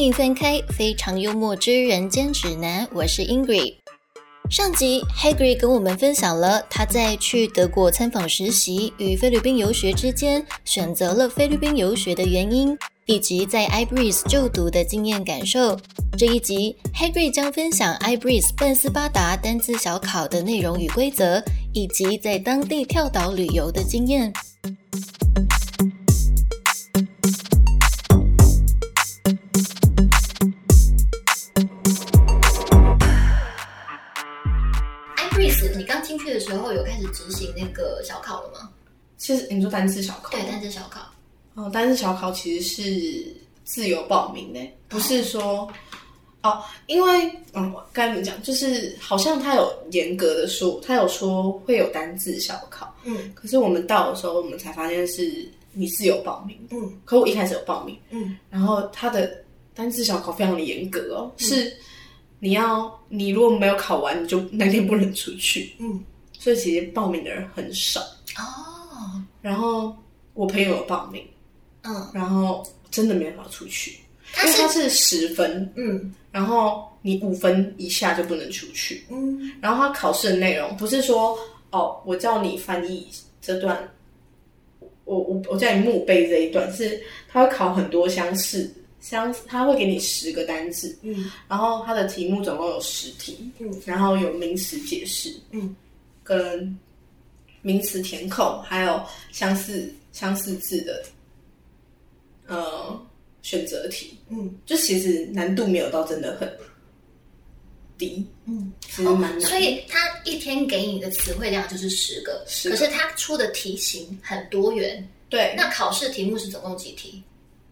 并翻开《非常幽默之人间指南》，我是 Ingrid。上集 Hagrid 跟我们分享了他在去德国参访实习与菲律宾游学之间选择了菲律宾游学的原因，以及在 ibreez 就读的经验感受。这一集 Hagrid 将分享 ibreez 半斯巴达单字小考的内容与规则，以及在当地跳岛旅游的经验。去的时候有开始执行那个小考了吗？其实你说单次小考，对，单次小考。哦，单次小考其实是自由报名的，不是说哦，因为嗯，该怎么讲，就是好像他有严格的说，他有说会有单次小考，嗯。可是我们到的时候，我们才发现是你自由报名，嗯。可我一开始有报名，嗯。然后他的单次小考非常的严格哦，是你要你如果没有考完，你就那天不能出去，嗯，所以其实报名的人很少。哦，然后我朋友有报名，嗯，然后真的没办法出去，因为它是十分，嗯。然后你五分以下就不能出去。嗯。然后他考试的内容不是说哦，我叫你翻译这段，我我我叫你默背这一段，是他会考很多相似相，他会给你十个单字，嗯。然后他的题目总共有十题，嗯。然后有名词解释，嗯，跟名词填空，还有相似相似字的呃选择题，嗯就其实难度没有到真的很低，嗯，其实蛮难的。所以他一天给你的词汇量就是十个，10可是他出的题型很多元。对，那考试题目是总共几题？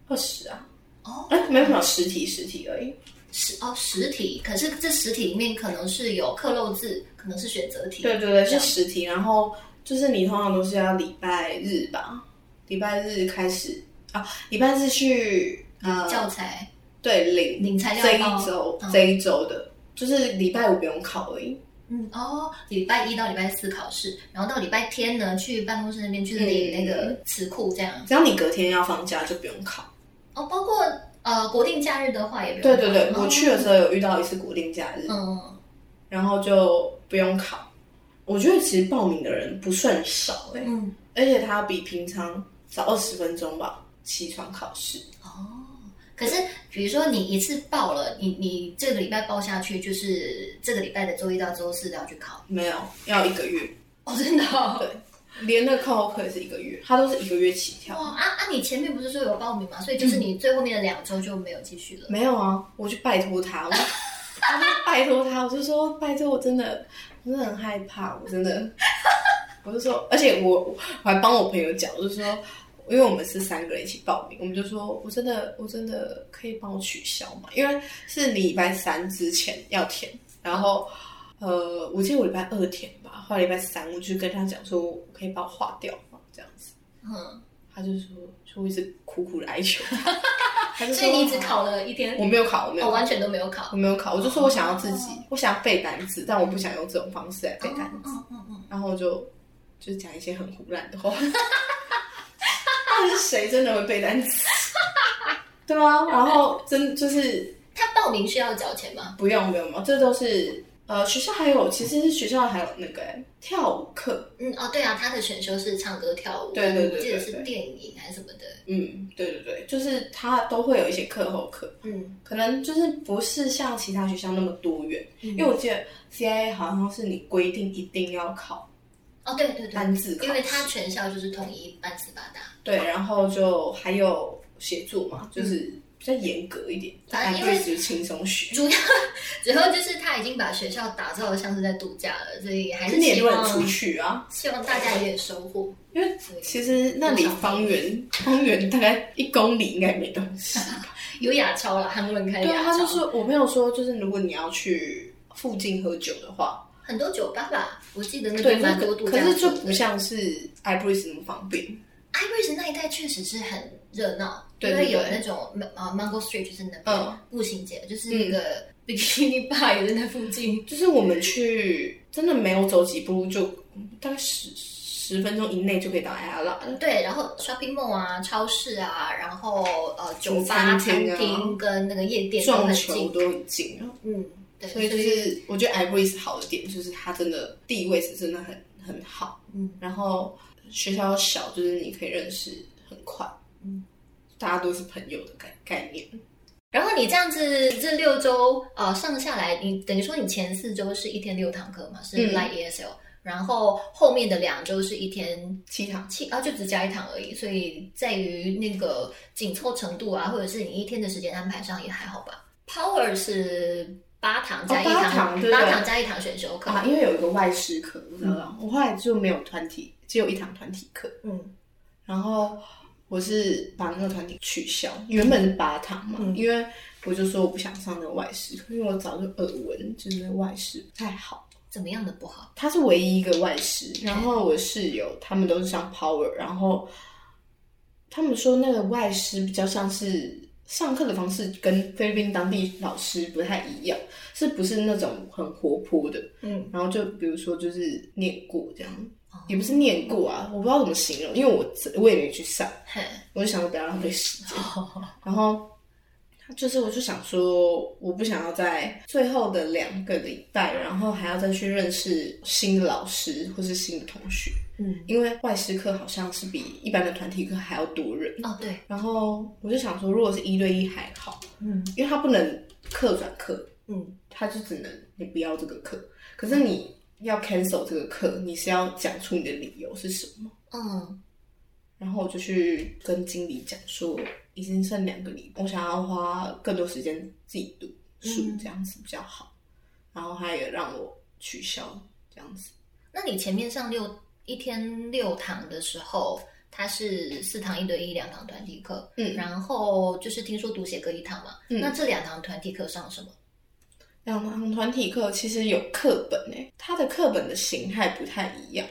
二十啊，哦，哎，没有没有十题十题而已。十哦实题，可是这实体里面可能是有刻漏字，可能是选择题。对对对，是这样十题，然后就是你通常都是要礼拜日吧，礼拜日开始啊，礼拜日去呃教材对领领材料这一周、嗯这一周的，就是礼拜五不用考而已。嗯哦，礼拜一到礼拜四考试，然后到礼拜天呢去办公室那边去领那个词库这样。只要你隔天要放假就不用考。哦，包括呃国定假日的话也不用对对对，我去的时候有遇到一次国定假日，嗯然后就不用考。我觉得其实报名的人不算少哎、嗯而且他比平常早二十分钟吧起床考试。哦。可是，比如说你一次报了，你你这个礼拜报下去，就是这个礼拜的周一到周四都要去考没有，要一个月。哦，真的、哦。对，连那个课后课也是一个月，他都是一个月起跳。哇啊啊！你前面不是说有报名吗？所以就是你最后面的两周就没有继续了。没有啊，我去拜托他，我我就拜托他，我就说拜托，我真的，我真的很害怕，我真的，我就说，而且我我还帮我朋友讲，我就说，因为我们是三个人一起报名，我们就说我真的我真的可以帮我取消吗？因为是礼拜三之前要填，然后呃，我记得我礼拜二填吧，后来礼拜三我就跟他讲说，我可以把我划掉嘛？这样子，嗯，他就说，就一直苦苦的哀求 所以你只考了一天，我没有考，我没有我，完全都没有考我。没有考，我就说我想要自己，我想要背单词，但我不想用这种方式来背单词，嗯嗯嗯，然后就就讲一些很胡乱的话。到底是谁真的会背单词？对啊，然后真就是他报名需要交钱吗？不用不用不用，这都是呃学校还有，其实学校还有那个欸跳舞课，嗯哦，对啊，他的选修是唱歌跳舞，对对对我记得是电影还是什么的。嗯，对对对，就是他都会有一些课后课，嗯。可能就是不是像其他学校那么多元，嗯。因为我记得 CIA 好像是你规定一定要考哦，对对对，单字考试，因为他全校就是统一班斯巴达。对，然后就还有写作嘛，就是比较严格一点，但啊因为就是轻松学。主要主要就是他已经把学校打造的像是在度假了，所以还是希望出去啊，希望大家有点收获。因为其实那里方圆方圆大概一公里应该没东西。有雅超了，韩文开对啊，他就说我朋友说，就是如果你要去附近喝酒的话，很多酒吧吧，我记得那对，边蛮多度可是假村的。就不像是 iBreeze 那么方便。iBreeze 那一带确实是很热闹，对因为有那种呃 Mango Street 就是那边、嗯步行街，就是那个 Bikini Bar 也在那附近。就是我们去真的没有走几步就大概十十分钟以内就可以到 Ella 了。对，然后 shopping mall 啊、超市啊，然后呃酒吧、餐餐厅啊跟那个夜店都撞很近。球都很近啊。嗯，对，所以就是我觉得 iBreeze 好的点就是它真的地位是真的很很好，嗯，然后学校小，就是你可以认识很快，嗯，大家都是朋友的概概念。然后你这样子这六周呃上下来，你等于说你前四周是一天六堂课嘛，是嗯。Light ESL，、然后后面的两周是一天七堂，七啊，就只加一堂而已，所以在于那个紧凑程度啊，或者是你一天的时间安排上也还好吧。Power 是八堂加一堂，八堂加一堂选修课。啊，因为有一个外事课，我知道，我后来就没有团体，只有一堂团体课，嗯。然后我是把那个团体取消，原本是八堂嘛，嗯因为我就说我不想上那个外师，因为我早就耳闻就是那外师不太好。怎么样的不好？他是唯一一个外师，然后我室友他们都是上 Power，然后他们说那个外师比较像是上课的方式跟菲律宾当地老师不太一样，是不是那种很活泼的？嗯，然后就比如说就是念过这样，也不是念过啊，我不知道怎么形容，因为我我也没去上，我就想说不要浪费时间，然后就是我就想说，我不想要在最后的两个礼拜，然后还要再去认识新的老师或是新的同学，嗯，因为外师课好像是比一般的团体课还要多人。哦对，然后我就想说，如果是一对一还好，嗯因为他不能课转课，嗯他就只能你不要这个课。可是你要 cancel 这个课，你是要讲出你的理由是什么。嗯然后我就去跟经理讲说，已经剩两个礼拜，我想要花更多时间自己读书，嗯这样子比较好。然后他也让我取消这样子。那你前面上六一天六堂的时候，他是四堂一对一，两堂团体课，嗯然后就是听说读写各一堂嘛，嗯那这两堂团体课上什么？两堂团体课其实有课本诶，它的课本的形态不太一样，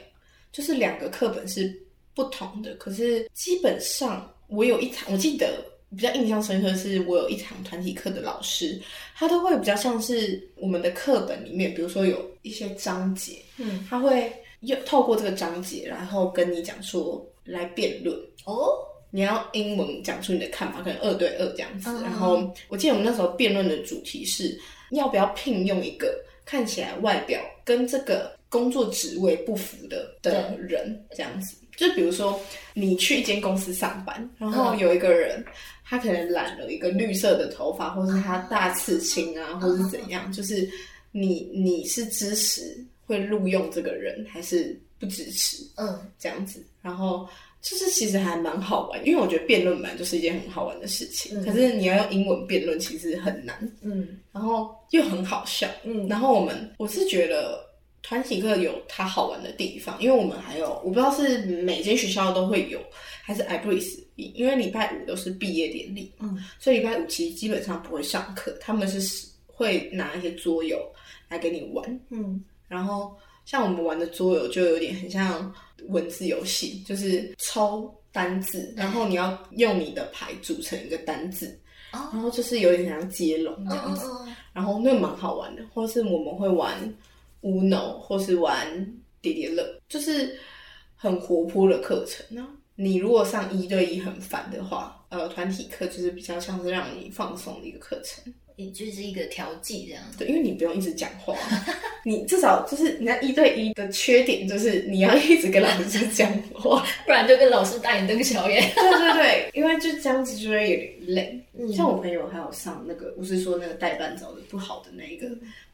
就是两个课本是不同的。可是基本上我有一堂，我记得比较印象深刻的是我有一堂团体课的老师，他都会比较像是我们的课本里面，比如说有一些章节，嗯，他会又透过这个章节，然后跟你讲说来辩论。哦，你要英文讲出你的看法，可能二对二这样子。嗯然后我记得我们那时候辩论的主题是要不要聘用一个看起来外表跟这个工作职位不符的的人，这样子。就比如说你去一间公司上班，然后有一个人。他可能染了一个绿色的头发，或是他大刺青啊，或是怎样，就是你你是支持会录用这个人，还是不支持？嗯这样子，然后就是其实还蛮好玩，因为我觉得辩论本来就是一件很好玩的事情，嗯。可是你要用英文辩论其实很难，嗯。然后又很好笑，嗯然后我们我是觉得团体课有它好玩的地方，因为我们还有我不知道是每间学校都会有，还是 iBreeze，因为礼拜五都是毕业典礼，嗯，所以礼拜五其实基本上不会上课，他们是会拿一些桌游来给你玩，嗯。然后像我们玩的桌游就有点很像文字游戏，就是抽单字，然后你要用你的牌组成一个单字，哦然后就是有点像接龙这样子，哦然后那个蛮好玩的，或是我们会玩 Uno，或是玩叠叠乐，就是很活泼的课程啊。你如果上一对一很烦的话，呃，团体课就是比较像是让你放松的一个课程。也就是一个调剂这样。对，因为你不用一直讲话，你至少就是你那一对一的缺点就是你要一直跟老师讲话。不然就跟老师大眼瞪小眼。对对对，因为就这样子就会有点累。嗯像我朋友还有上那个，我是说那个代班找的不好的那一个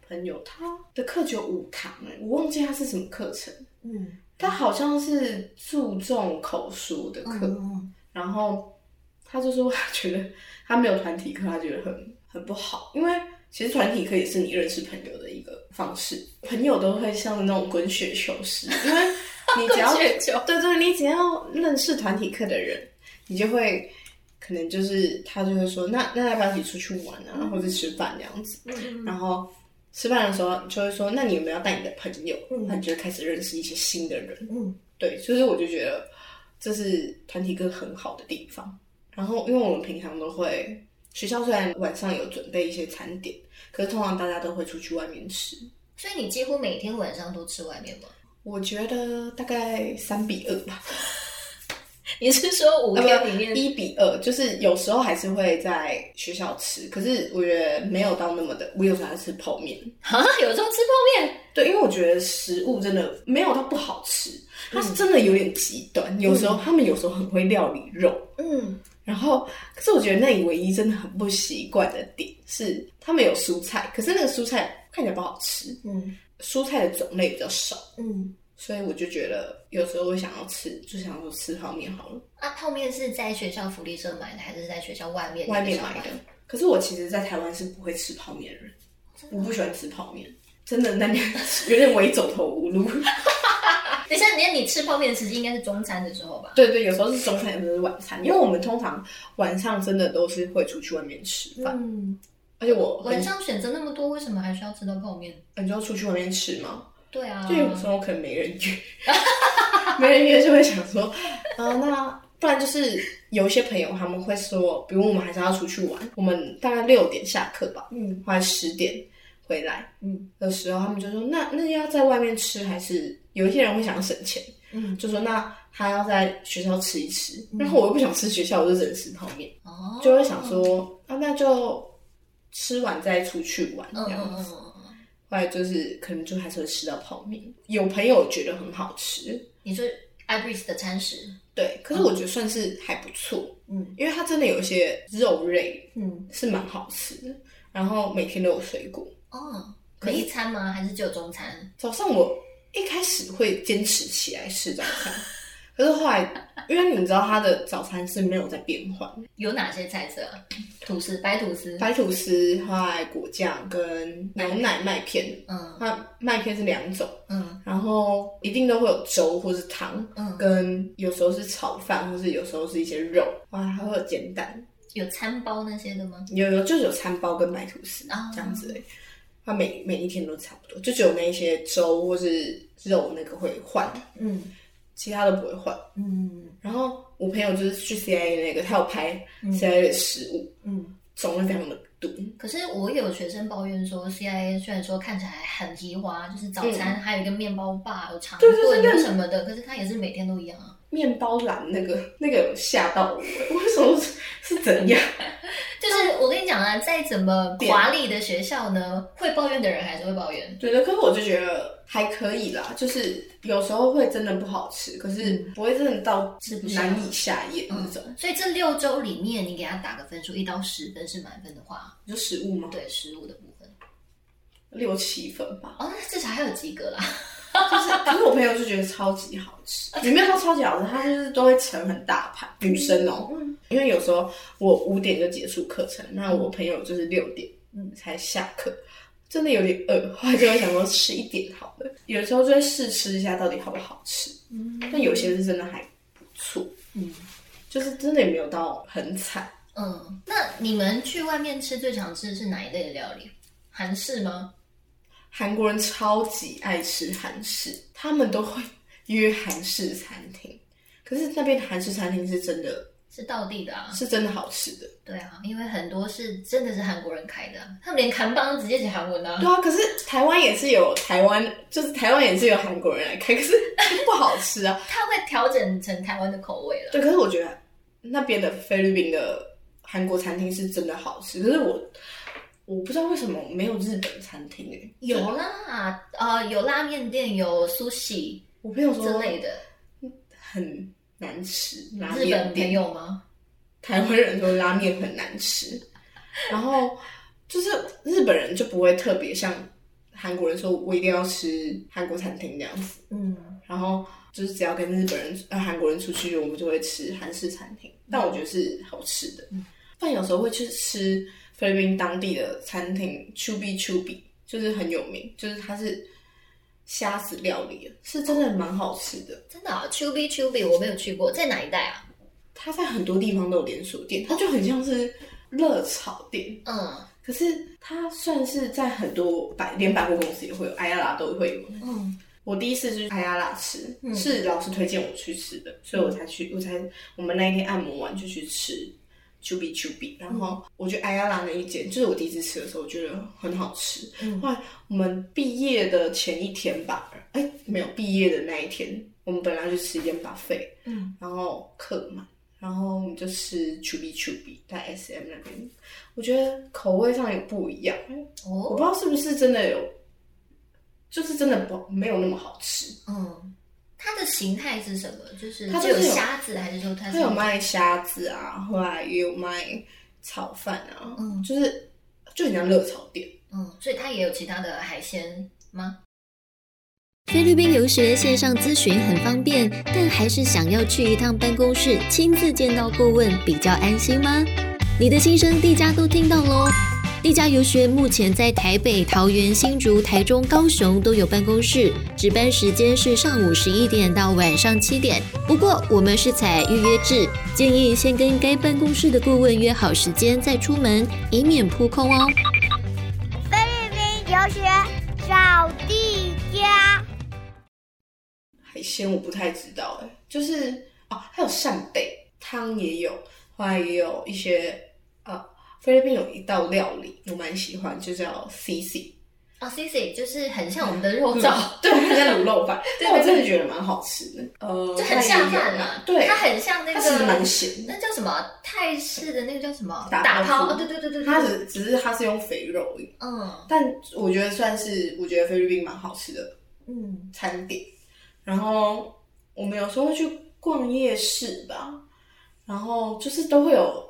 朋友，他的课只有五堂哎，我忘记他是什么课程，嗯他好像是注重口述的课，嗯然后他就说他觉得他没有团体课，他觉得很很不好，因为其实团体课也是你认识朋友的一个方式，朋友都会像那种滚雪球式，因为你 只要对对，你只要认识团体课的人，你就会可能就是他就会说，那那要不要一起出去玩啊，或者吃饭这样子，嗯然后。吃饭的时候就会说，那你有没有要带你的朋友？嗯那你就开始认识一些新的人。嗯对，所以我就觉得这是团体课很好的地方。然后，因为我们平常都会学校虽然晚上有准备一些餐点，可是通常大家都会出去外面吃。所以你几乎每天晚上都吃外面吗？我觉得大概三比二吧。你是说五天里面一比二，就是有时候还是会在学校吃，可是我觉得没有到那么的。我有时候还吃泡面啊，有时候吃泡面，对，因为我觉得食物真的没有到不好吃，它是真的有点极端。有时候他们有时候很会料理肉，嗯，然后可是我觉得那里唯一真的很不习惯的点是，他们有蔬菜，可是那个蔬菜看起来不好吃，嗯，蔬菜的种类比较少，嗯。所以我就觉得有时候我想要吃，就想说吃泡面好了。啊，泡面是在学校福利社买的，还是在学校外面外面买的？可是我其实，在台湾是不会吃泡面的人，我不喜欢吃泡面，真的那边 有点微走投无路。等下，你你吃泡面的时间应该是中餐的时候吧？对对，有时候是中餐，有时候是晚餐，因为我们通常晚上真的都是会出去外面吃饭。嗯，而且我晚上选择那么多，为什么还需要吃到泡面？你就要出去外面吃吗？对啊，就有时候可能没人约，没人约就会想说，啊，那不然就是有一些朋友他们会说，比如我们还是要出去玩，我们大概六点下课吧，嗯，或者十点回来，嗯的时候，他们就说，那那要在外面吃，还是有一些人会想要省钱，嗯，就说那他要在学校吃一吃，然后我又不想吃学校，我就只能吃泡面，哦，就会想说，啊，那就吃完再出去玩这样子。后来就是可能就还是会吃到泡面，有朋友觉得很好吃。你说 Iris 的餐食，对，可是我觉得算是还不错，嗯，因为它真的有一些肉类，嗯，是蛮好吃的。然后每天都有水果，哦，每一餐吗？还是只有中餐？早上我一开始会坚持起来吃早餐。可是后来，因为你知道他的早餐是没有在变换，有哪些菜色？吐司、白吐司、白吐司，后来果酱跟牛奶麦片。嗯，它麦片是两种。嗯，然后一定都会有粥或是汤。嗯，跟有时候是炒饭，或是有时候是一些肉。哇，还会有煎蛋。有餐包那些的吗？有有，就是有餐包跟白吐司这样子。它每每一天都差不多，就只有那一些粥或是肉那个会换。嗯。其他都不会换，嗯，然后我朋友就是去 CIA 那个，他有拍 CIA 的食物，嗯，种类非常的多。可是我有学生抱怨说，CIA 虽然说看起来很提花，就是早餐还有一个面包霸，有长棍有什么的，可是它也是每天都一样啊。面包篮那个 那个吓到我，为什么是怎样？就是我跟你讲啊，再怎么华丽的学校呢，会抱怨的人还是会抱怨。对的，可是我就觉得还可以啦，就是有时候会真的不好吃，可是不会真的到难以下咽那种。所以这六周里面，你给他打个分数，一到十分是满分的话，就食物吗？对，食物的部分六七分吧。哦，至少还有及格啦。就是，可是我朋友就觉得超级好吃，也没有说超级好吃，他就是都会盛很大盘。女生哦，因为有时候我五点就结束课程，那我朋友就是六点嗯才下课，真的有点饿，后来就会想说吃一点好了。有时候就会试吃一下到底好不好吃，嗯，但有些是真的还不错，嗯，就是真的也没有到很惨。嗯，那你们去外面吃最常吃的是哪一类的料理？韩式吗？韩国人超级爱吃韩式，他们都会约韩式餐厅。可是那边的韩式餐厅是真的是到地的啊，是真的好吃的。对啊，因为很多是真的是韩国人开的，他们连韩邦直接写韩文啊。对啊，可是台湾也是有台湾，就是台湾也是有韩国人来开，可是不好吃啊。他会调整成台湾的口味了。对，可是我觉得那边的菲律宾的韩国餐厅是真的好吃，可是我。我不知道为什么没有日本餐厅诶，有啦，呃，有拉面店，有苏西，我朋友说之类的，很难吃。日本朋友吗？台湾人说拉面很难吃，然后就是日本人就不会特别像韩国人说，我一定要吃韩国餐厅这样子。嗯，然后就是只要跟日本人、呃韩国人出去，我们就会吃韩式餐厅，但我觉得是好吃的。但有时候会去吃。菲律宾当地的餐厅 Chubby Chubby 就是很有名，就是它是虾子料理，是真的蛮好吃的。真的啊，Chubby Chubby 我没有去过，在哪一带啊？它在很多地方都有连锁店，它就很像是热炒店。嗯，可是它算是在很多百连百货公司也会有，艾亚拉都会有。嗯，我第一次去艾亚拉吃，是老师推荐我去吃的，所以我才去，我才我们那一天按摩完就去吃。Chubby Chubby，然后我觉得艾亚拉那一间，就是我第一次吃的时候，我觉得很好吃。嗯。后来我们毕业的前一天吧，哎，没有毕业的那一天，我们本来去吃一间 buffet，嗯，然后客满，然后我们就吃 Chubby Chubby 在 SM 那边，我觉得口味上有不一样，我不哦，知道是不是真的有，就是真的不没有那么好吃。嗯，它的形态是什么？就是它就是有虾子，还是说它是它有卖虾子啊，后来也有卖炒饭啊，嗯就是就很像热炒店。嗯，所以它也有其他的海鲜吗？菲律宾留学线上咨询很方便，但还是想要去一趟办公室亲自见到顾问比较安心吗？你的心声，地家都听到喽。地家游学目前在台北、桃园、新竹、台中、高雄都有办公室，值班时间是上午十一点到晚上七点。不过我们是采预约制，建议先跟该办公室的顾问约好时间再出门，以免扑空哦。菲律宾游学找地家。海鲜我不太知道哎、就是哦，还有扇贝汤也有，后来也有一些呃，菲律宾有一道料理我蛮喜欢，就叫 CC，哦，C C 就是很像我们的肉燥，对，它像卤肉饭，但我真的觉得蛮好吃的，呃，就很下饭啊啊。，对，它很像那它其实蛮咸的，那叫什么？泰式的那个叫什么？打打抛？哦，对对对对，它只只是它是用肥肉而已，嗯。但我觉得算是我觉得菲律宾蛮好吃的嗯。餐点。然后我们有时候会去逛夜市吧，然后就是都会有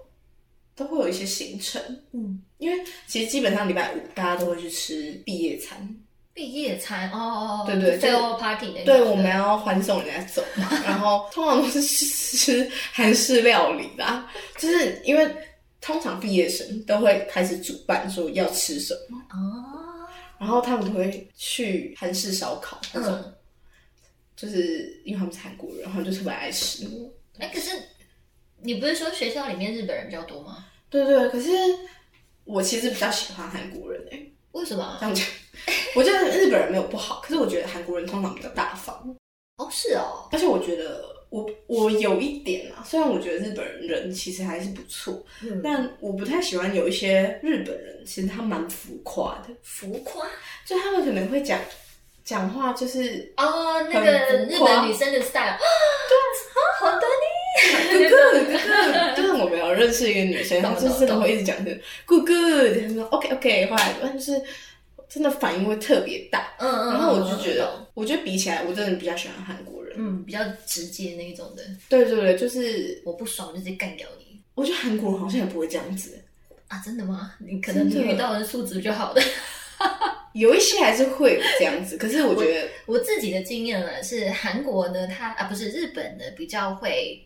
都会有一些行程，嗯，因为其实基本上礼拜五大家都会去吃毕业餐，毕业餐哦哦哦，对对就 farewell party 对，我们要欢送人家走嘛，然后 通常都是吃韩式料理吧，就是因为通常毕业生都会开始主办说要吃什么，哦，然后他们都会去韩式烧烤那种。嗯，就是因为他们是韩国人，然后就特别爱吃。哎，可是你不是说学校里面日本人比较多吗？对对，可是我其实比较喜欢韩国人诶、为什么这？样讲，我觉得日本人没有不好，可是我觉得韩国人通常比较大方，哦，是哦，而且我觉得我我有一点啊，虽然我觉得日本人人其实还是不错，嗯，但我不太喜欢有一些日本人，其实他蛮浮夸的，浮夸就他们可能会讲讲话就是哦，那个日本女生的 style，对，好的哥哥 哥哥，就是我们有认识一个女生，她懂就是都会一直讲的 good good，她说 OK OK，后来但是真的反应会特别大，嗯嗯，然后我就觉得，我觉得比起来，我真的比较喜欢韩国人。嗯，比较直接那一种的，对对对，就是我不爽就直接干掉你我觉得韩国人好像也不会这样子，啊！真的吗？你可能你遇到的素质就好的。有一些还是会这样子，可是我觉得我自己的经验呢是，韩国呢，他啊不是日本的比较会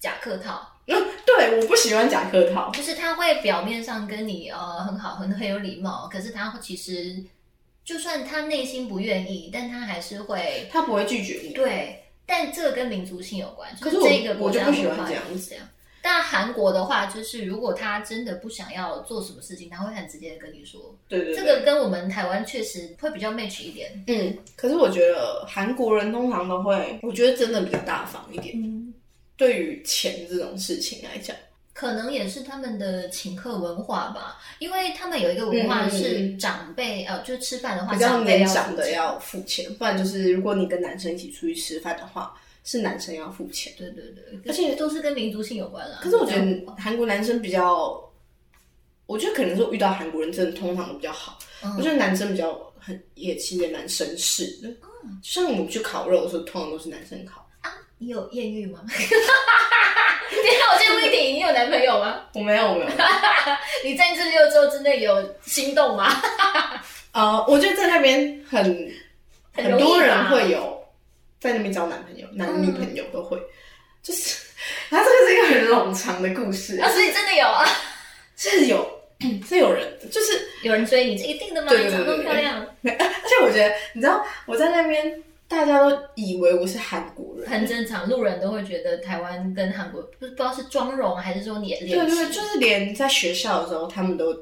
假客套，嗯，对，我不喜欢假客套，就是他会表面上跟你呃很好，很很有礼貌，可是他其实就算他内心不愿意，但他还是会他不会拒绝你。对。但这个跟民族性有关，就是这个国家我就不喜文化欢这样是这样。但韩国的话，就是如果他真的不想要做什么事情，他会很直接的跟你说。对对对，这个跟我们台湾确实会比较 match 一点。嗯，可是我觉得韩国人通常都会，我觉得真的比较大方一点。嗯，对于钱这种事情来讲，可能也是他们的请客文化吧，因为他们有一个文化嗯嗯嗯是嗯长辈呃，就是吃饭的话，比较年长的要付钱，不然就是如果你跟男生一起出去吃饭的话，是男生要付钱。对对对，而且都是跟民族性有关啦。可是我觉得韩国男生比较，我觉得可能是遇到韩国人真的通常都比较好。嗯我觉得男生比较很也其实也蛮绅士的，就像我们去烤肉的时候，通常都是男生烤。你有艳遇吗？你好，我先问一题，你有男朋友吗？我没有，我没有。你在这六周之内有心动吗？呃，我觉得在那边很很很多人吧会有在那边交男朋友、男女朋友都会，就是它这个是一个很冗长的故事，啊，所以真的有啊，是有 是有人，就是有人追你，这一定的吗？对对对对那么漂亮，而且我觉得你知道我在那边，大家都以为我是韩国人，很正常，路人都会觉得台湾跟韩国不不知道是妆容还是说脸对对对，就是连在学校的时候，他们都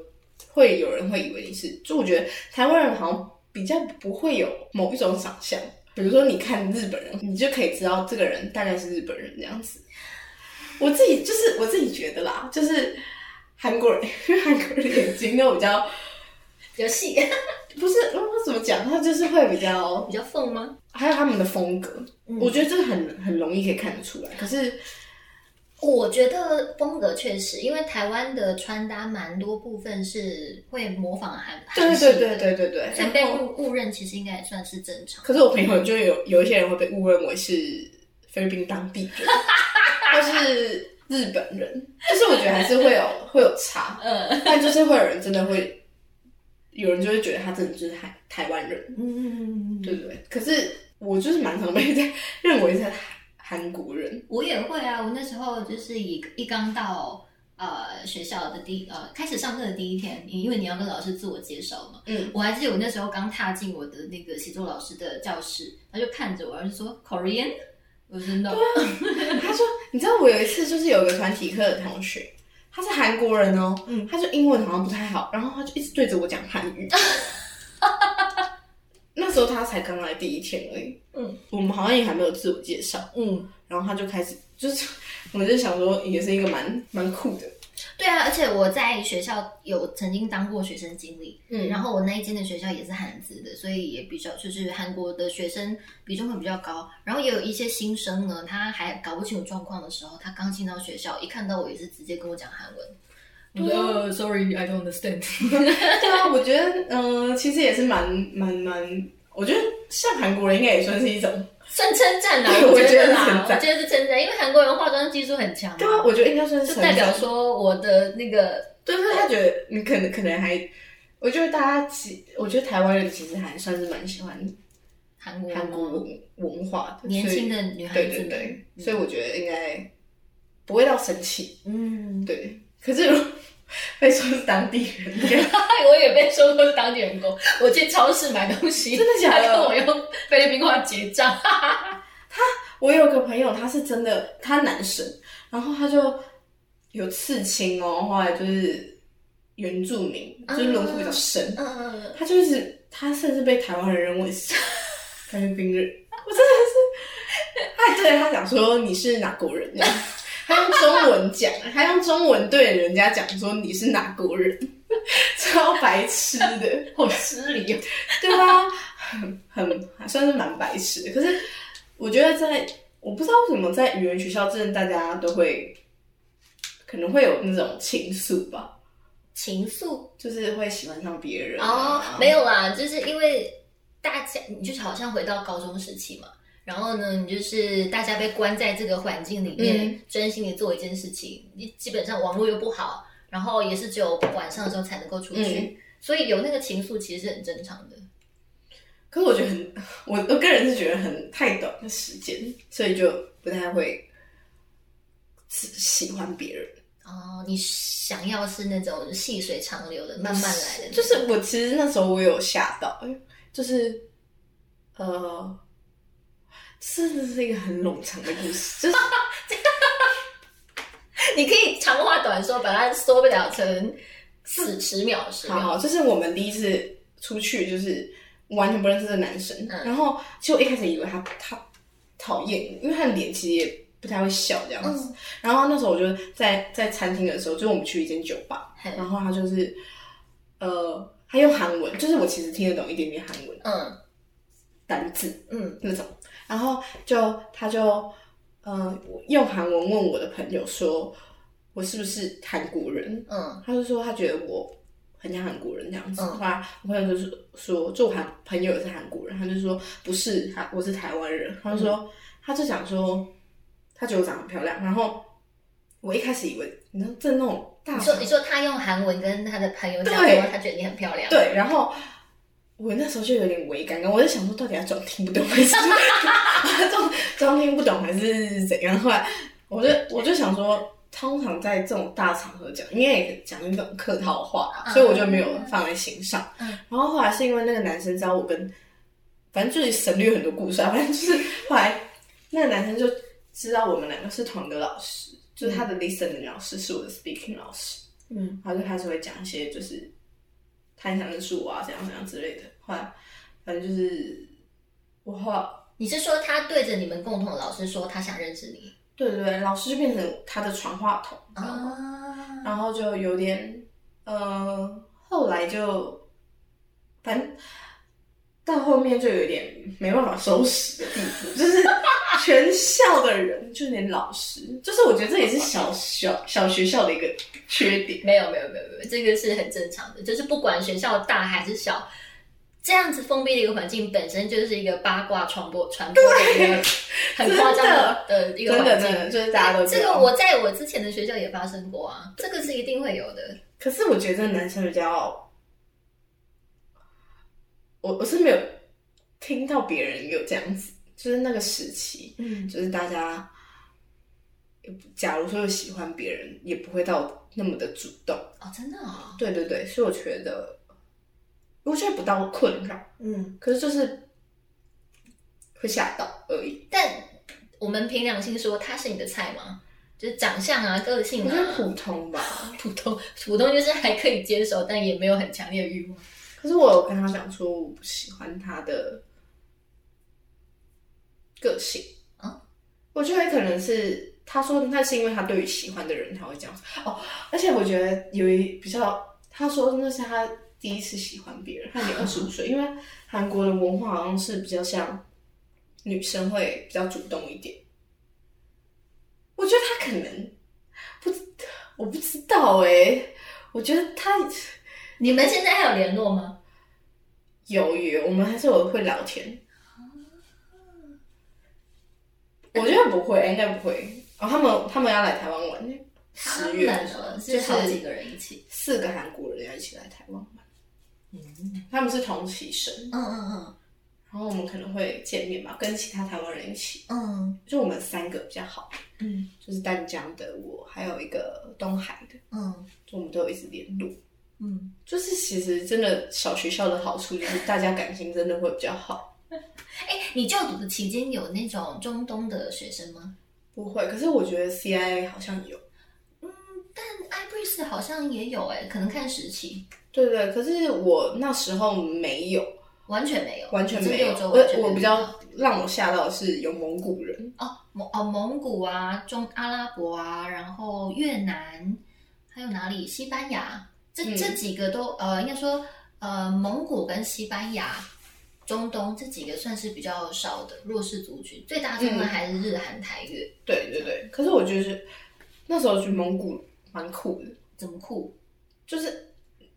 会有人会以为你是，就我觉得台湾人好像比较不会有某一种长相，比如说你看日本人，你就可以知道这个人大概是日本人这样子。我自己就是我自己觉得啦，就是韩国人，因为韩国人眼睛都比较 比较细，不是，我怎么讲？他就是会比较，比较缝吗？还有他们的风格，嗯我觉得这个很很容易可以看得出来。可是我觉得风格确实，因为台湾的穿搭蛮多部分是会模仿韩对对对对对对，所以被误误认其实应该也算是正常。可是我朋友就有有一些人会被误认为是菲律宾当地人，或是日本人，就是我觉得还是会有会有差，嗯但就是会有人真的会，有人就会觉得他真的就是台台湾人，嗯，对不对？可是我就是蛮常被在认为是韩韩国人，我也会啊。我那时候就是一一刚到呃学校的第呃开始上课的第一天，因为你要跟老师自我介绍嘛。嗯，我还记得我那时候刚踏进我的那个写作老师的教室，他就看着我，然后就说 Korean，我真的他说，你知道我有一次就是有个团体课的同学，他是韩国人哦，嗯。他就英文好像不太好，然后他就一直对着我讲韩语。那时候他才刚来第一天而已，嗯，我们好像也还没有自我介绍，嗯，然后他就开始就是，我就想说也是一个蛮蛮酷的，对啊，而且我在学校有曾经当过学生经理，嗯然后我那一间的学校也是韩资的，所以也比较就是韩国的学生比重会比较高。然后也有一些新生呢，他还搞不清楚状况的时候，他刚进到学校，一看到我也是直接跟我讲韩文。我说、呃 Sorry, I don't understand。对啊，我觉得嗯、呃其实也是蛮蛮蛮，我觉得像韩国人应该也算是一种，算称赞啦，我我觉得啦，我觉得是称赞，因为韩国人化妆技术很强对啊，我觉得应该算是就代表说我的那个对，就是他觉得你可能可能还，我觉得大家其，我觉得台湾人其实还算是蛮喜欢韩国韩国文文化的，年轻的女孩对子们，对对，所以我觉得应该不会到生气，嗯，对。可是如果 被说是当地人，我也被说过是当地员工。我去超市买东西，真的假的他跟我用菲律宾话结账。我有个朋友，他是真的，他男生，然后他就有刺青哦，后来就是原住民，就是轮廓比较深，嗯嗯，他就一直，他甚至被台湾人认为是菲律宾人，我真的是，他还对他讲说你是哪国人他用中文讲，他用中文对人家讲说你是哪国人，超白痴的，好失礼哦。对吧？很很还算是蛮白痴的，可是我觉得在我不知道为什么在语言学校，真的大家都会可能会有那种情愫吧，情愫就是会喜欢上别人、哦啊，，没有啦，就是因为大家，你就是好像回到高中时期嘛。然后呢，你就是大家被关在这个环境里面，嗯专心的做一件事情。你基本上网络又不好，然后也是只有晚上的时候才能够出去，嗯所以有那个情愫其实是很正常的。可是我觉得很，我我个人是觉得很太短的时间，所以就不太会喜喜欢别人。哦，你想要是那种细水长流的、慢慢来的，就是我其实那时候我有吓到，就是呃，真的是一个很冗长的故事，就是 你可以长话短说，把它缩不了成十十秒、十秒。好好，就是我们第一次出去，就是完全不认识的男生，嗯。然后其实我一开始以为他他讨厌，因为他的脸其实也不太会笑这样子。嗯。然后那时候我就在在餐厅的时候，就是我们去一间酒吧，嘿。然后他就是呃，他用韩文，就是我其实听得懂一点点韩文嗯。单字嗯。那种，然后就他就呃用韩文问我的朋友说，我是不是韩国人？嗯他就说他觉得我很像韩国人这样子。嗯后来我朋友就是说，就我韩朋友也是韩国人，他就说不是，他我是台湾人。他就说，嗯他就想说，他觉得我长得很漂亮。然后我一开始以为，你知道，在那种大你说你说他用韩文跟他的朋友讲对说，他觉得你很漂亮。对，然后我那时候就有点微尴尬，我在想说，到底要装听不懂还是 装装听不懂还是怎样？后来我就我就想说，通常在这种大场合讲，应该也讲那种客套话吧，嗯所以我就没有放在心上。嗯然后后来是因为那个男生知道我跟，反正就是省略很多故事啊，反正就是后来那个男生就知道我们两个是同一个老师，就是他的 listening 老师是我的 speaking 老师。嗯他就开始会讲一些就是他很想认识我啊，怎样怎样之类的。后来反正就是我后来你是说他对着你们共同的老师说他想认识你？对对对，老师就变成他的传话筒，啊，然后就有点呃，后来就反正到后面就有点没办法收拾的地步，就是 全校的人，就连老师，就是我觉得这也是小小小学校的一个缺点。没有没有没有没有，这个是很正常的，就是不管学校大还是小，这样子封闭的一个环境本身就是一个八卦传播传播的一个很夸张的的一个环境。真的就是大家都这个我在我之前的学校也发生过啊，这个是一定会有的。可是我觉得男生比较，我我是没有听到别人有这样子，就是那个时期，嗯，就是大家，假如说有喜欢别人，也不会到那么的主动。哦，真的啊、对对对，所以我觉得，我觉得不到困扰，嗯，可是就是会吓到而已。但我们凭良心说，他是你的菜吗？就是长相啊、个性啊，我觉得普通吧。普通普通就是还可以接受，但也没有很强烈的欲望。可是我有跟他讲说，我不喜欢他的个性。啊我觉得可能是他说那是因为他对于喜欢的人他会这样子哦，而且我觉得有一比较，他说那是他第一次喜欢别人，他年二十五岁，因为韩国的文化好像是比较像女生会比较主动一点。我觉得他可能不知，我不知道哎、我觉得他你们现在还有联络吗？有有，我们还是有会聊天。我觉得不会，应该不会。哦，他们他们要来台湾玩，十月就是好几个人一起。四个韩国人要一起来台湾玩。他们是同期生，嗯嗯然后我们可能会见面吧，跟其他台湾人一起。嗯就我们三个比较好，嗯就是淡江的我，还有一个东海的，嗯就我们都有一直联络。嗯。就是其实真的小学校的好处就是大家感情真的会比较好。哎，你就读的期间有那种中东的学生吗？不会，可是我觉得 CIA 好像有。嗯但 iBreeze 好像也有哎，可能看时期，对对，可是我那时候没有，完全没有，完全没有。我我比较让我吓到的是有蒙古人，哦蒙哦蒙古啊、中阿拉伯啊，然后越南，还有哪里？西班牙，这、嗯这几个都呃，应该说呃，蒙古跟西班牙、中东这几个算是比较少的弱势族群，最大宗的嗯还是日韩台越，对对对。可是我觉得那时候去蒙古蛮酷的，怎么酷？就是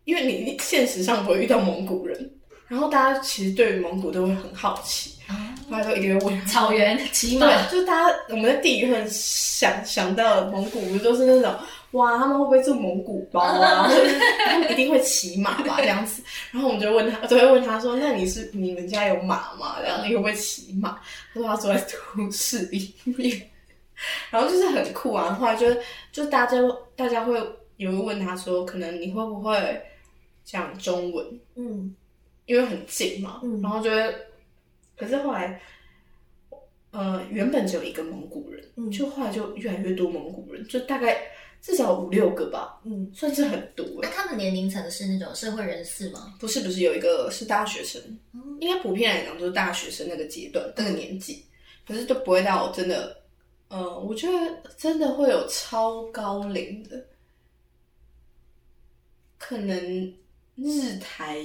因为你你现实上不会遇到蒙古人，然后大家其实对于蒙古都会很好奇，啊，大家都一定会问。草原骑马，对，就是大家我们在地理上想想到蒙古不都是那种哇，他们会不会住蒙古包啊？他们一定会骑马吧这样子。然后我们就问他，就会问他说：“那你是你们家有马吗？这样你会不会骑马？”他说他住在都市里面，然后就是很酷啊。后来就就大家大家会有人问他说：“可能你会不会讲中文？”嗯因为很近嘛，嗯然后就会，可是后来，呃，原本只有一个蒙古人，嗯就后来就越来越多蒙古人，就大概至少五六个吧，嗯，算是很多。那哎。他们年龄层是那种社会人士吗？不是不是，有一个是大学生，嗯应该普遍来讲就是大学生那个阶段那个年纪，可是都不会到真的，呃，我觉得真的会有超高龄的，可能日台、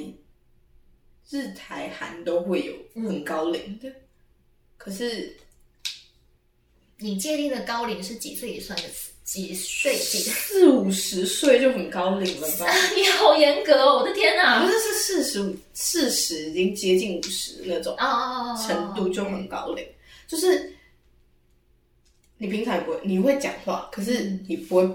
日台韩都会有很高龄的，可是你界定的高龄是几岁也算个几岁几？四五十岁就很高龄了吧？你好严格哦！我的天哪！不是是四十五、四十已经接近五十那种。哦，程度就很高龄，就是你平常也不会，你会讲话，可是你不会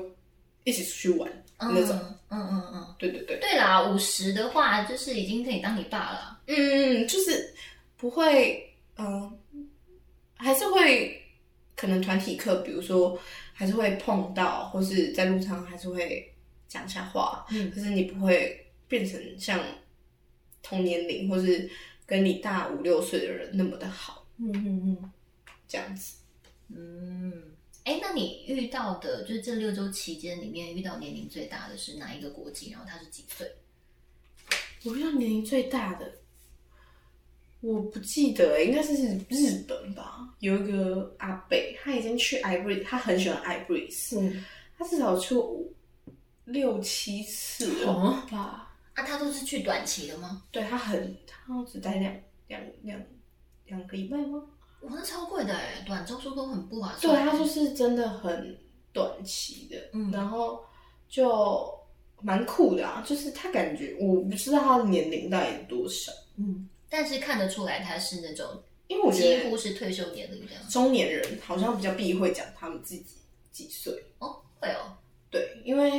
一起出去玩嗯那种。嗯嗯嗯，对对对，对啦，五十的话就是已经可以当你爸了。嗯，就是不会，嗯、还是会可能团体课，比如说还是会碰到，或是在路上还是会讲一下话，嗯可是你不会变成像同年龄或是跟你大五六岁的人那么的好，嗯嗯嗯这样子。嗯。哎，那你遇到的就是这六周期间里面遇到年龄最大的是哪一个国籍？然后他是几岁？我遇到年龄最大的，我不记得、欸，应该是日本吧。有一个阿北，他已经去 iBreeze，他很喜欢嗯，他至少去五六七次了哦吧？啊，他都是去短期的吗？对他很，他只待两两两两个礼拜吗？哇，那超贵的哎，短周数都很不划对，他就是真的很短期的，嗯然后就蛮酷的啊，就是他感觉我不知道他的年龄到底是多少，嗯，但是看得出来他是那种因为我觉得几乎是退休年龄这样。中年人好像比较避讳讲他们自己几岁，哦，会哦，对，因为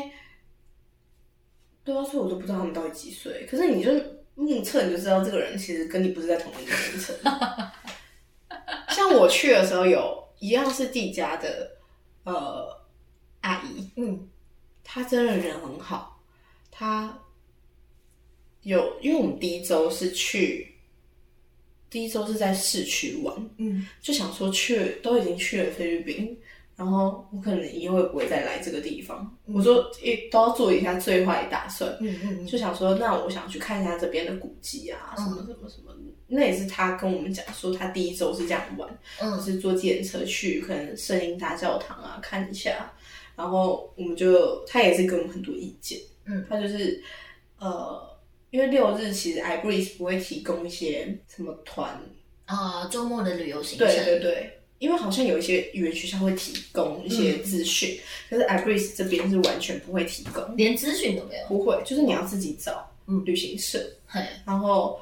对啊，所以我都不知道他们到底几岁。可是你就目测你就知道这个人其实跟你不是在同一个年龄层。像我去的时候有一样是地家的呃阿姨，嗯她真的人很好，她有因为我们第一周是去。第一周是在市区玩，嗯。就想说去都已经去了菲律宾，然后我可能以后也不会再来这个地方。我说一都要做一下最坏打算，嗯嗯就想说那我想去看一下这边的古迹啊，什么什么什么。那也是他跟我们讲说，他第一周是这样玩，就嗯是坐计程车去可能圣婴大教堂啊看一下，然后我们就他也是给我们很多意见，嗯。他就是呃。因为六日其实 iBreeze 不会提供一些什么团啊，周末的旅游行程。对对对，因为好像有一些语言学校会提供一些资讯，可是 iBreeze 这边是完全不会提供，连资讯都没有。不会，就是你要自己找嗯旅行社，嘿，然后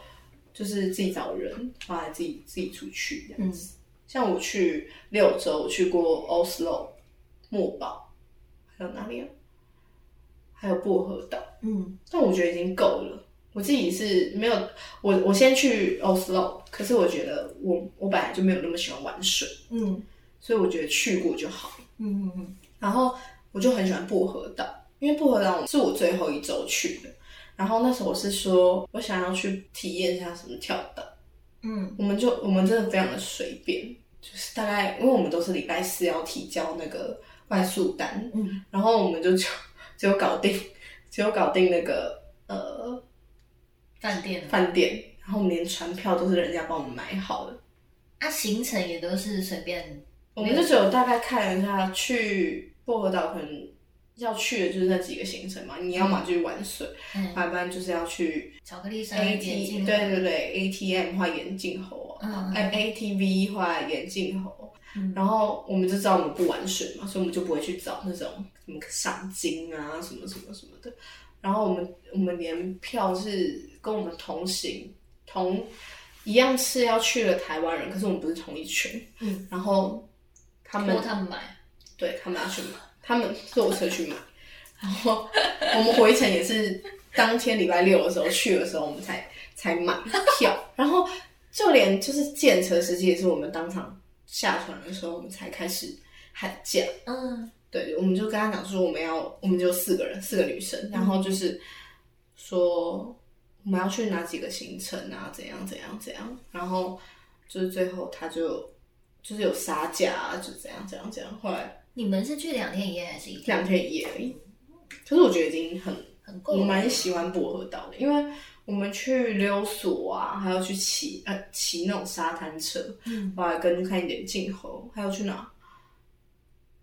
就是自己找人，后来自己自己出去这样子。像我去六州，我去过 Oslo、墨宝，还有哪里啊？还有薄荷岛，嗯但我觉得已经够了。我自己是没有，我我先去 Oslo，可是我觉得我我本来就没有那么喜欢玩水。嗯所以我觉得去过就好。嗯嗯嗯然后我就很喜欢薄荷岛，因为薄荷岛是我最后一周去的。然后那时候我是说我想要去体验一下什么跳岛，嗯我们就我们真的非常的随便，就是大概因为我们都是礼拜四要提交那个外宿单，嗯，然后我们就就只有搞定，只有搞定那个呃饭店饭店，然后我们连船票都是人家帮我们买好的。啊，行程也都是随便。我们就只有大概看了一下，去薄荷岛可能要去的就是那几个行程嘛。你要么就去玩水，嗯，要不然就是要去巧克力山 A 眼 T，镜，对对对，ATM 画眼镜猴嗯啊，哎 ATV 画眼镜猴。嗯然后我们就知道我们不玩水嘛，所以我们就不会去找那种什么赏金啊，什么什么什么的。然后我们我们连票是跟我们同行同一样是要去了台湾人，可是我们不是同一群。嗯，然后他们托他们买。对他们要去买，他们坐车去买，然后我们回程也是当天礼拜六的时候去的时候，我们才才买票，然后就连就是建车司机也是我们当场下船的时候，我们才开始喊价。嗯对，我们就跟他讲说我们要，我们就四个人，四个女生，然后就是说我们要去哪几个行程啊，怎样怎样怎样，然后就是最后他就就是有杀价啊，就怎样怎样怎样，后来你们是去两天一夜还是一天？两天一夜而已。可是我觉得已经很，我很够我。蛮喜欢薄荷岛的，因为我们去溜索啊，还要去骑呃骑那种沙滩车，嗯后来跟去看眼镜猴，还有去哪？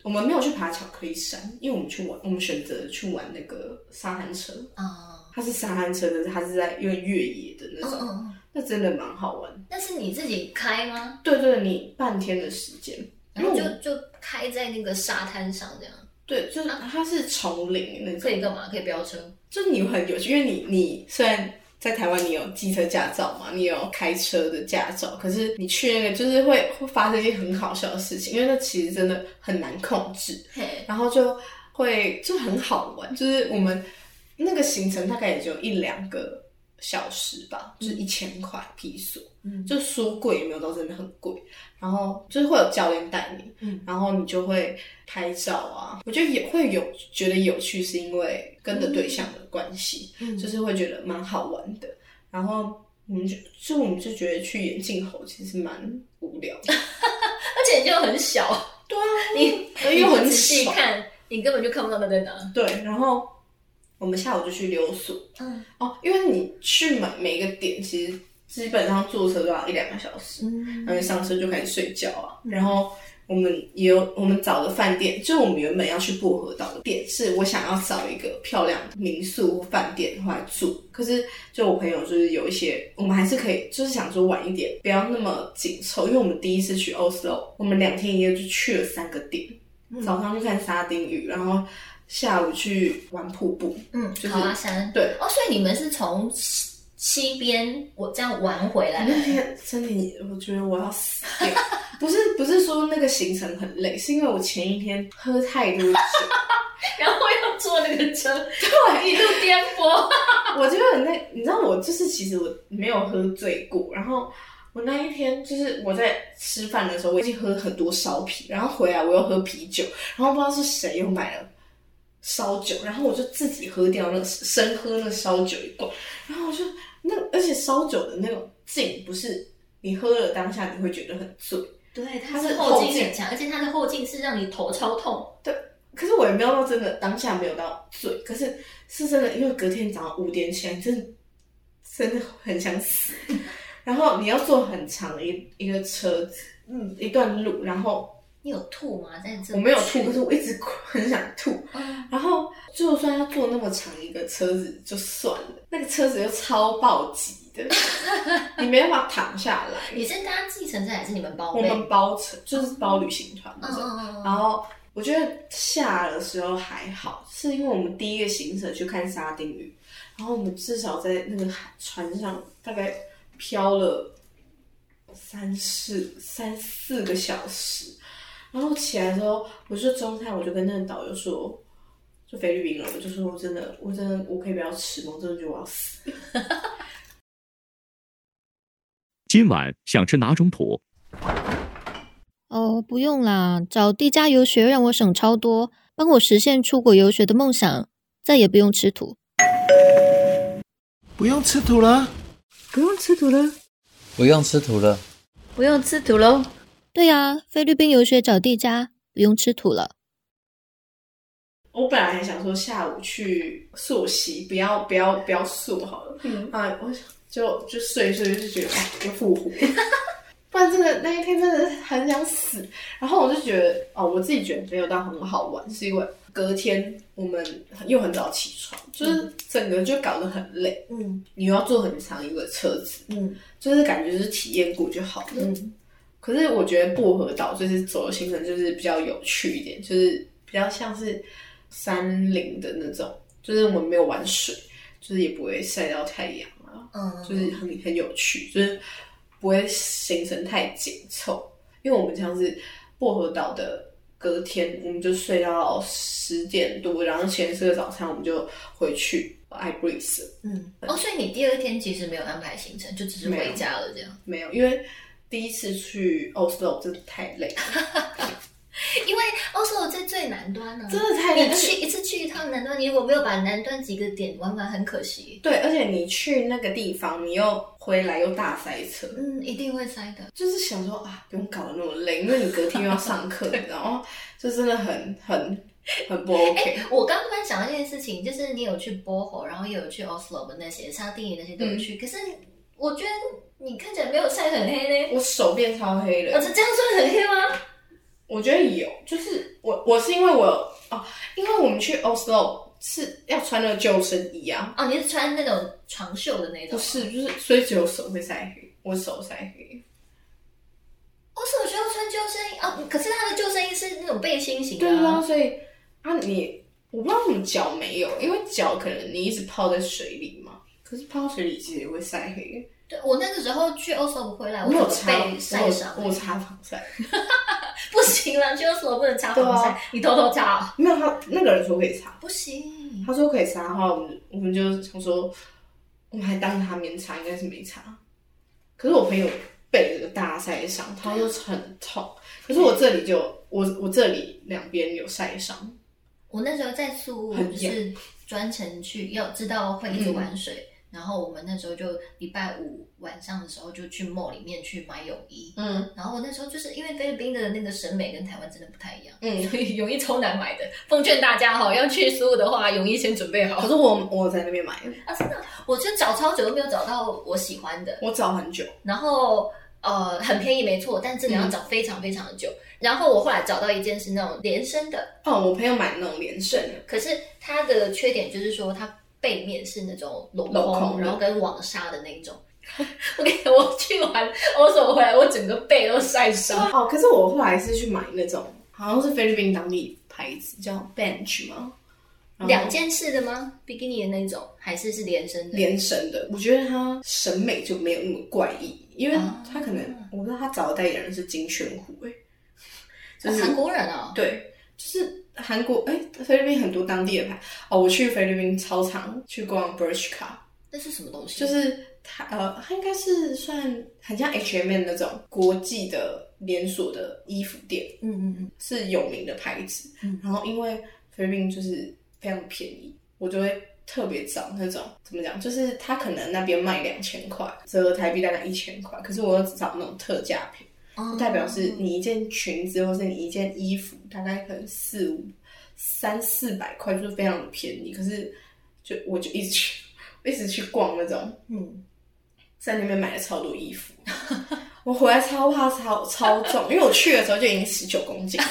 我们没有去爬巧克力山，因为我们去玩，我们选择去玩那个沙滩车，啊，它是沙滩车，但是它是在因为越野的那种，嗯嗯嗯，那真的蛮好玩。那是你自己开吗？对对，你半天的时间，然后就就开在那个沙滩上这样，对，就是它是丛林那种，可以干嘛？可以飙车。就是你很有趣，因为你你虽然在台湾你有机车驾照嘛，你有开车的驾照，可是你去那个就是会会发生一些很好笑的事情，因为那其实真的很难控制，嘿，然后就会就很好玩，就是我们那个行程大概也就一两个小时吧，就是一千块披索，嗯。就说贵也没有到真的很贵，然后就是会有教练带你，嗯。然后你就会拍照啊，我觉得也会有觉得有趣，是因为跟的对象的关系，嗯。就是会觉得蛮好玩的，然后我们就就我们就觉得去眼镜猴其实蛮无聊的，而且就很小，对啊，你而又很你不仔细看，你根本就看不到它在哪。对，然后我们下午就去溜索，嗯。哦，因为你去每每一个点，其实基本上坐车都要一两个小时，嗯。然后上车就开始睡觉啊，然后我们也有我们找的饭店，就是我们原本要去薄荷岛的店，是我想要找一个漂亮的民宿饭店回来住。可是就我朋友就是有一些，我们还是可以，就是想说晚一点，不要那么紧凑，因为我们第一次去 Oslo，我们两天一夜就去了三个点，早上去看沙丁鱼，然后下午去玩瀑布，嗯，就是考拉山。对。哦，所以你们是从西西边我这样玩回来的。那天身体，我觉得我要死掉。不是不是说那个行程很累，是因为我前一天喝太多酒，然后要坐那个车，对，一路颠簸。我觉得那你知道我就是其实我没有喝醉过，然后我那一天就是我在吃饭的时候我已经喝很多烧啤，然后回来我又喝啤酒，然后不知道是谁又买了烧酒，然后我就自己喝掉那个生喝那烧酒一罐，然后我就那而且烧酒的那种劲不是你喝了当下你会觉得很醉。对，它它是是后劲很强，而且它的后劲是让你头超痛。对可是我也没有到真的当下没有到醉，可是是真的，因为隔天早上五点起来，真的真的很想死。然后你要坐很长的一一个车子，嗯，一段路，然后你有吐吗？在这我没有吐，可是我一直 很想吐。嗯然后就算要坐那么长一个车子就算了，那个车子又超暴挤的，你没办法躺下来。你是搭计程车还是你们包？我们包车就是包旅行团那嗯种。嗯嗯然后我觉得下的时候还好，是因为我们第一个行程去看沙丁鱼，然后我们至少在那个海船上大概漂了三四三四个小时，然后起来的时候，我就中餐，我就跟那个导游说，就菲律宾人，我就说我真的，我真的，我可以不要吃吗？我真的觉得我要死。今晚想吃哪种土？哦，不用啦，找地家游学让我省超多，帮我实现出国游学的梦想，再也不用吃土。不用吃土了，不用吃土了，不用吃土了，不用吃土喽。对呀、菲律宾游学找地家不用吃土了。我本来还想说下午去溯溪，不要不要不要溯好了，嗯啊，我想就就睡一睡就觉得啊，又复活，不然真的那一天真的很想死。然后我就觉得哦，我自己觉得没有到很好玩，是因为隔天我们又很早起床，就是整个就搞得很累，嗯你又要坐很长一个车子，嗯就是感觉就是体验过就好了。嗯，可是我觉得薄荷岛就是走的行程就是比较有趣一点，就是比较像是山林的那种，就是我们没有玩水，就是也不会晒到太阳啊，嗯，就是很很有趣，就是不会行程太紧凑，因为我们像是薄荷岛的。隔天我们就睡到十点多，然后前吃个早餐，我们就回去 i breeze 嗯哦，所以你第二天其实没有安排行程，就只是回家了这样。没有，因为第一次去 Oslo 真的太累了，因为 Oslo 在最南端呢、真的太累。你去一次去一趟南端，你如果没有把南端几个点玩完，很可惜。对，而且你去那个地方，你又回来又大塞车，嗯，一定会塞的。就是想说啊，不用搞得那么累，因为你隔天又要上课，你知道吗？就真的很很很不 OK。哎、我刚突然想到一件事情，就是你有去波侯，然后也有去 Oslo 的那些沙丁鱼那些都有去，可是我觉得你看起来没有晒很黑呢。我手变超黑哦，了，这这样算很黑吗？我觉得有，就是我我是因为我哦，因为我们去 Oslo 是要穿那个救生衣啊，哦，你是穿那种长袖的那种？不是，就是所以只有手会晒黑，我手晒黑。Oslo 需要穿救生衣啊，可是他的救生衣是那种背心型的、对啊，所以啊你我不知道为什么脚没有，因为脚可能你一直泡在水里嘛，可是泡水里其实也会晒黑。对我那个时候去 Oslo 回来，我有整个擦，背晒伤、我擦防晒，不行了，去 Oslo 不能擦防晒，啊你偷偷擦、哦，没有他那个人说可以擦，不行。他说可以擦的话，我们我们就想说，我们还当他面擦，应该是没擦。可是我朋友被这个大晒伤，他说很痛，可是我这里就我我这里两边有晒伤，我那时候在宿务，很就是专程去，要知道会一直玩水。然后我们那时候就礼拜五晚上的时候就去 mall 里面去买泳衣，嗯然后我那时候就是因为菲律宾的那个审美跟台湾真的不太一样，嗯。所以泳衣超难买的。奉劝大家哈、要去宿务的话，泳衣先准备好可。是我我在那边买，啊，真的，我就找超久都没有找到我喜欢的。我找很久，然后呃很便宜没错，但真的要找非常非常的久。然后我后来找到一件是那种连身的，哦，我朋友买那种连身的，可是它的缺点就是说它背面是那种镂镂空然后跟网纱的那种。我跟你讲，我去完欧洲回来，我整个背都晒伤。哦，可是我后来是去买那种好像是菲律宾当地牌子叫 Bench 吗？两件式的吗？比基尼的那种，还是是连身的？连身的，我觉得它审美就没有那么怪异，因为哦他可能、我不知道他找的代言人是金宣虎哎、就是哦韩国人哦。对，就是韩国哎、菲律宾很多当地的牌。哦，我去菲律宾超常去逛 Bershka，那是什么东西？就是它呃，它应该是算很像 H&M 那种国际的连锁的衣服店，嗯嗯嗯，是有名的牌子。然后因为菲律宾就是非常便宜，我就会特别找那种怎么讲，就是它可能那边卖两千块，折合台币大概一千块，可是我又找那种特价品，哦代表是你一件裙子或是你一件衣服，大概可能四五三四百块，就是非常的便宜。可是就我就一直去，一直去逛那种，嗯，在那边买了超多衣服，我回来超怕超超重，因为我去的时候就已经十九公斤了。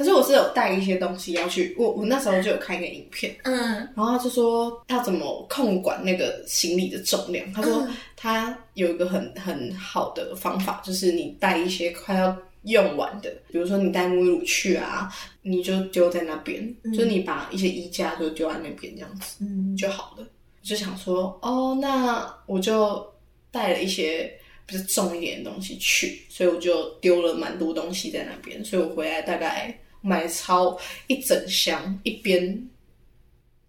可是我是有带一些东西要去，我我那时候就有看一个影片，嗯，然后他就说要怎么控管那个行李的重量。他说他有一个很很好的方法，就是你带一些快要用完的，比如说你带沐浴乳去啊，你就丢在那边，就是你把一些衣架就丢在那边这样子，嗯就好了。就想说，哦，那我就带了一些比较重一点的东西去，所以我就丢了蛮多东西在那边，所以我回来大概买超一整箱，一边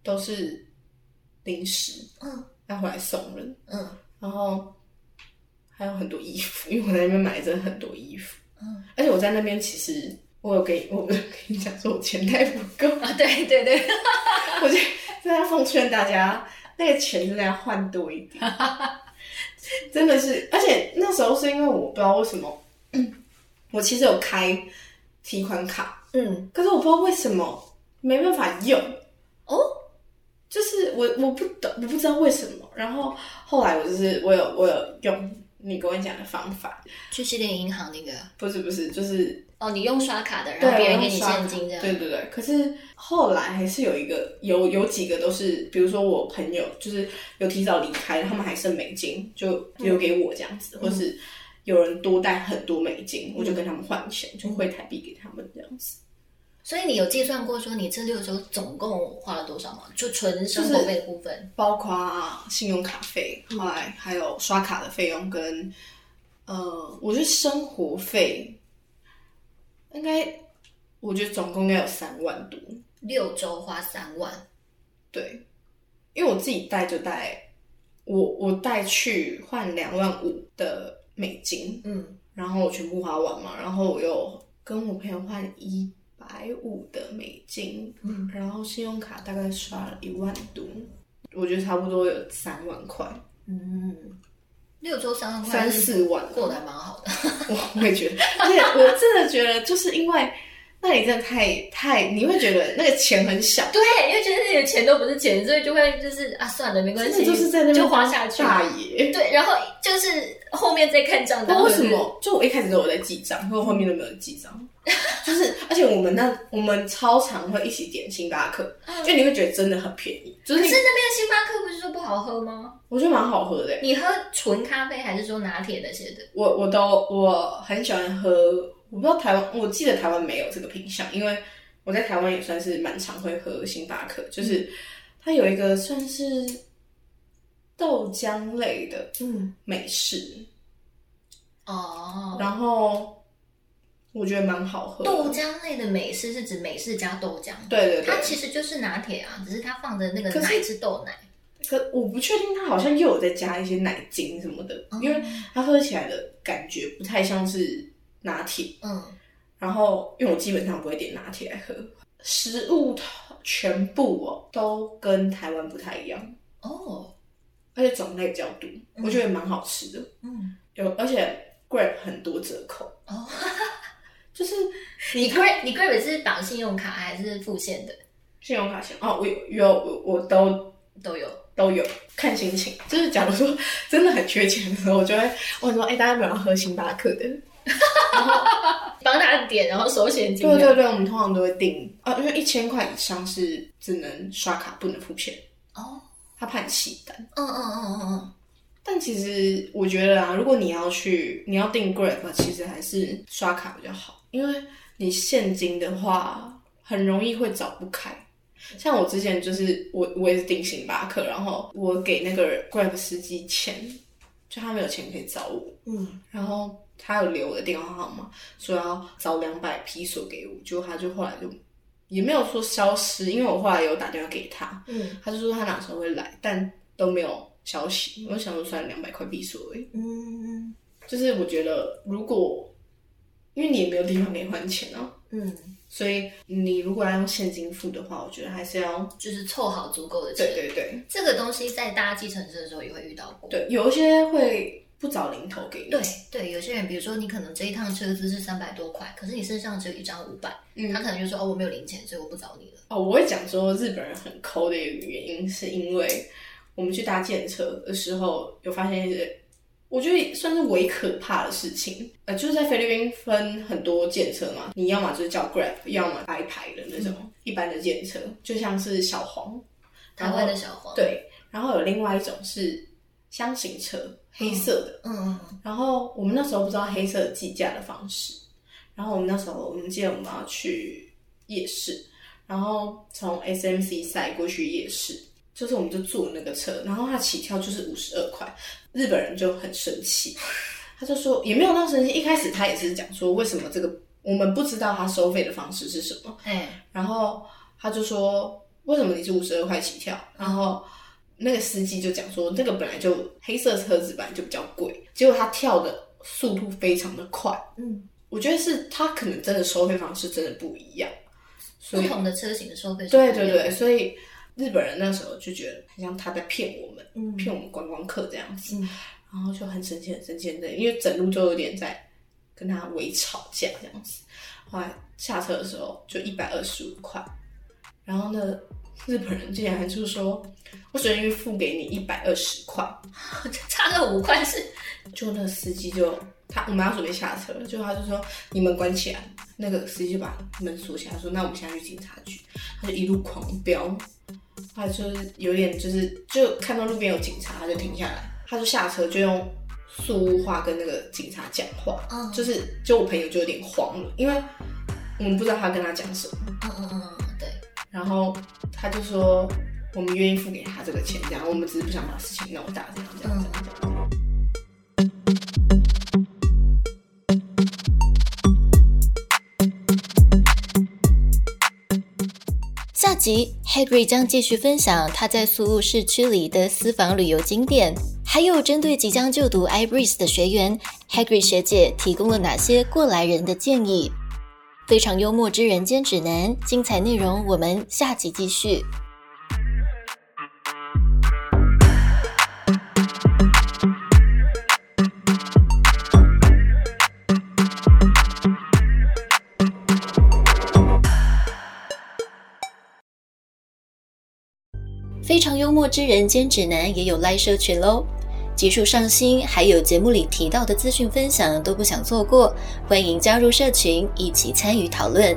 都是零食，嗯，要回来送人，嗯。然后还有很多衣服，因为我在那边买了真的很多衣服，嗯，而且我在那边其实我有给我有跟你讲说我钱袋不够，啊，对对对，我就真的要奉劝大家，那个钱真的要换多一点，真的是，而且那时候是因为我不知道为什么，我其实有开提款卡，嗯，可是我不知道为什么没办法用，哦，就是我我不懂，我不知道为什么。然后后来我就是我有我有用你跟我讲的方法，去西点银行那个，不是不是，就是哦，你用刷卡的，然后别人给你现金这样，对对对。可是后来还是有一个有有几个都是，比如说我朋友就是有提早离开，他们还剩美金就留给我这样子，或是有人多带很多美金，我就跟他们换钱，就汇台币给他们这样子。所以你有计算过说你这六周总共花了多少吗？就纯生活费的部分，包括信用卡费，后来还有刷卡的费用跟呃，我觉得生活费应该，我觉得总共应该有三万多。六周花三万，对，因为我自己带就带，我我带去换两万五的美金，嗯，然后我全部花完嘛，然后我又跟我朋友换一百五的美金，嗯，然后信用卡大概刷了一万多，我觉得差不多有三万块，嗯，六周三万块，三四万。过得还蛮好的。我 我也觉得，而且我真的觉得，就是因为那你真的太太，你会觉得那个钱很小，对，因为觉得自己的钱都不是钱，所以就会就是啊，算了，没关系，就是在那边就花下去。大爷。对，然后就是后面再看账单，那为什？么？就我一开始都有在记账，可我后面都没有记账。就是，而且我们那我们超常会一起点星巴克，因为你会觉得真的很便宜。就是你可是那边的星巴克不是说不好喝吗？我觉得蛮好喝的欸。你喝纯咖啡还是说拿铁那些的？我我都我很喜欢喝，我不知道台湾，我记得台湾没有这个品相，因为我在台湾也算是蛮常会喝星巴克，就是它有一个算是豆浆类的嗯，美式，哦，然后我觉得蛮好喝。豆浆类的美式是指美式加豆浆，对对对，它其实就是拿铁啊，只是它放的那个奶是豆奶。可我不确定它好像又有在加一些奶精什么的，哦因为它喝起来的感觉不太像是拿铁。嗯，然后因为我基本上不会点拿铁来喝，食物全部哦都跟台湾不太一样，哦，而且种类比较多，我觉得蛮好吃的。嗯，有而且 Grab 很多折扣，哦，就是你 Grab 你 Grab 是绑信用卡还是付现的？信用卡钱哦，我有有我我都都有。都都有，看心情。就是假如说真的很缺钱的时候，我就会问说，哎、大家有没有要喝星巴克的？帮他点，然后收现金。对对对，我们通常都会定啊，因为一千块以上是只能刷卡，不能付钱，哦，他怕你弃单。嗯嗯嗯嗯嗯，但其实我觉得啊，如果你要去，你要订 Grab，其实还是刷卡比较好，因为你现金的话很容易会找不开。像我之前就是我我也是订星巴克，然后我给那个 Grab 司机钱，就他没有钱可以找我，嗯，然后他有留我的电话号码，说要找两百披索给我，结果他就后来就也没有说消失，因为我后来有打电话给他，嗯他就说他哪时候会来，但都没有消息。我想说算两百块币索而已，嗯就是我觉得如果因为你也没有地方可以换钱啊，嗯，所以你如果要用现金付的话，我觉得还是要就是凑好足够的钱。对对对这个东西在搭计程车的时候也会遇到过。对，有一些会不找零头给你，对对，有些人比如说你可能这一趟车资是三百多块，可是你身上只有一张五百、嗯他可能就说哦我没有零钱，所以我不找你了。哦，我会讲说日本人很抠的一个原因，是因为我们去搭建车的时候，有发现一些我觉得算是微可怕的事情。呃，就是在菲律宾分很多建车嘛，你要么就是叫 Grab，要么白牌的那种、一般的建车，就像是小黄，台湾的小黄，，对，然后有另外一种是箱型车，黑色的。嗯嗯嗯，然后我们那时候不知道黑色计价的方式，然后我们那时候我们记得我们要去夜市，然后从 SMC 赛过去夜市，就是我们就坐那个车，然后它起跳就是五十二块，日本人就很生气，他就说也没有那么生气，一开始他也是讲说为什么这个我们不知道他收费的方式是什么，哎，然后他就说为什么你是五十二块起跳？然后那个司机就讲说，这个本来就黑色车子本来就比较贵，结果他跳的速度非常的快。嗯，我觉得是他可能真的收费方式真的不一样，所不同的车型的收费是对对对，，所以日本人那时候就觉得很像他在骗我们，嗯骗我们观光客这样子，嗯然后就很生气很生气的，因为整路就有点在跟他微吵架这样子。后来下车的时候就一百二十五块，然后呢，日本人竟然就说：“我只愿意付给你一百二十块。差个五块是 ”就那个司机就他我们要准备下车了，就他就说：“你们关起来。”那个司机就把门锁起来，说：“那我们现在去警察局。”他就一路狂飙，他就是有点就是就看到路边有警察，他就停下来，他就下车就用素屋话跟那个警察讲话，嗯就是就我朋友就有点慌了，因为我们不知道他跟他讲什么，嗯嗯嗯嗯，对，然后他就说我们愿意付给他这个钱，这样我们只是不想把事情闹大，这样这样这样。下集 Hagrid 将继续分享他在苏雾市区里的私房旅游景点，还有针对即将就读 iBreeze 的学员，Hagrid 学姐提供了哪些过来人的建议。非常幽默之人间指南，精彩内容我们下集继续。非常幽默之人间指南也有 live 社群喽，技术上新，还有节目里提到的资讯分享都不想错过，欢迎加入社群一起参与讨论。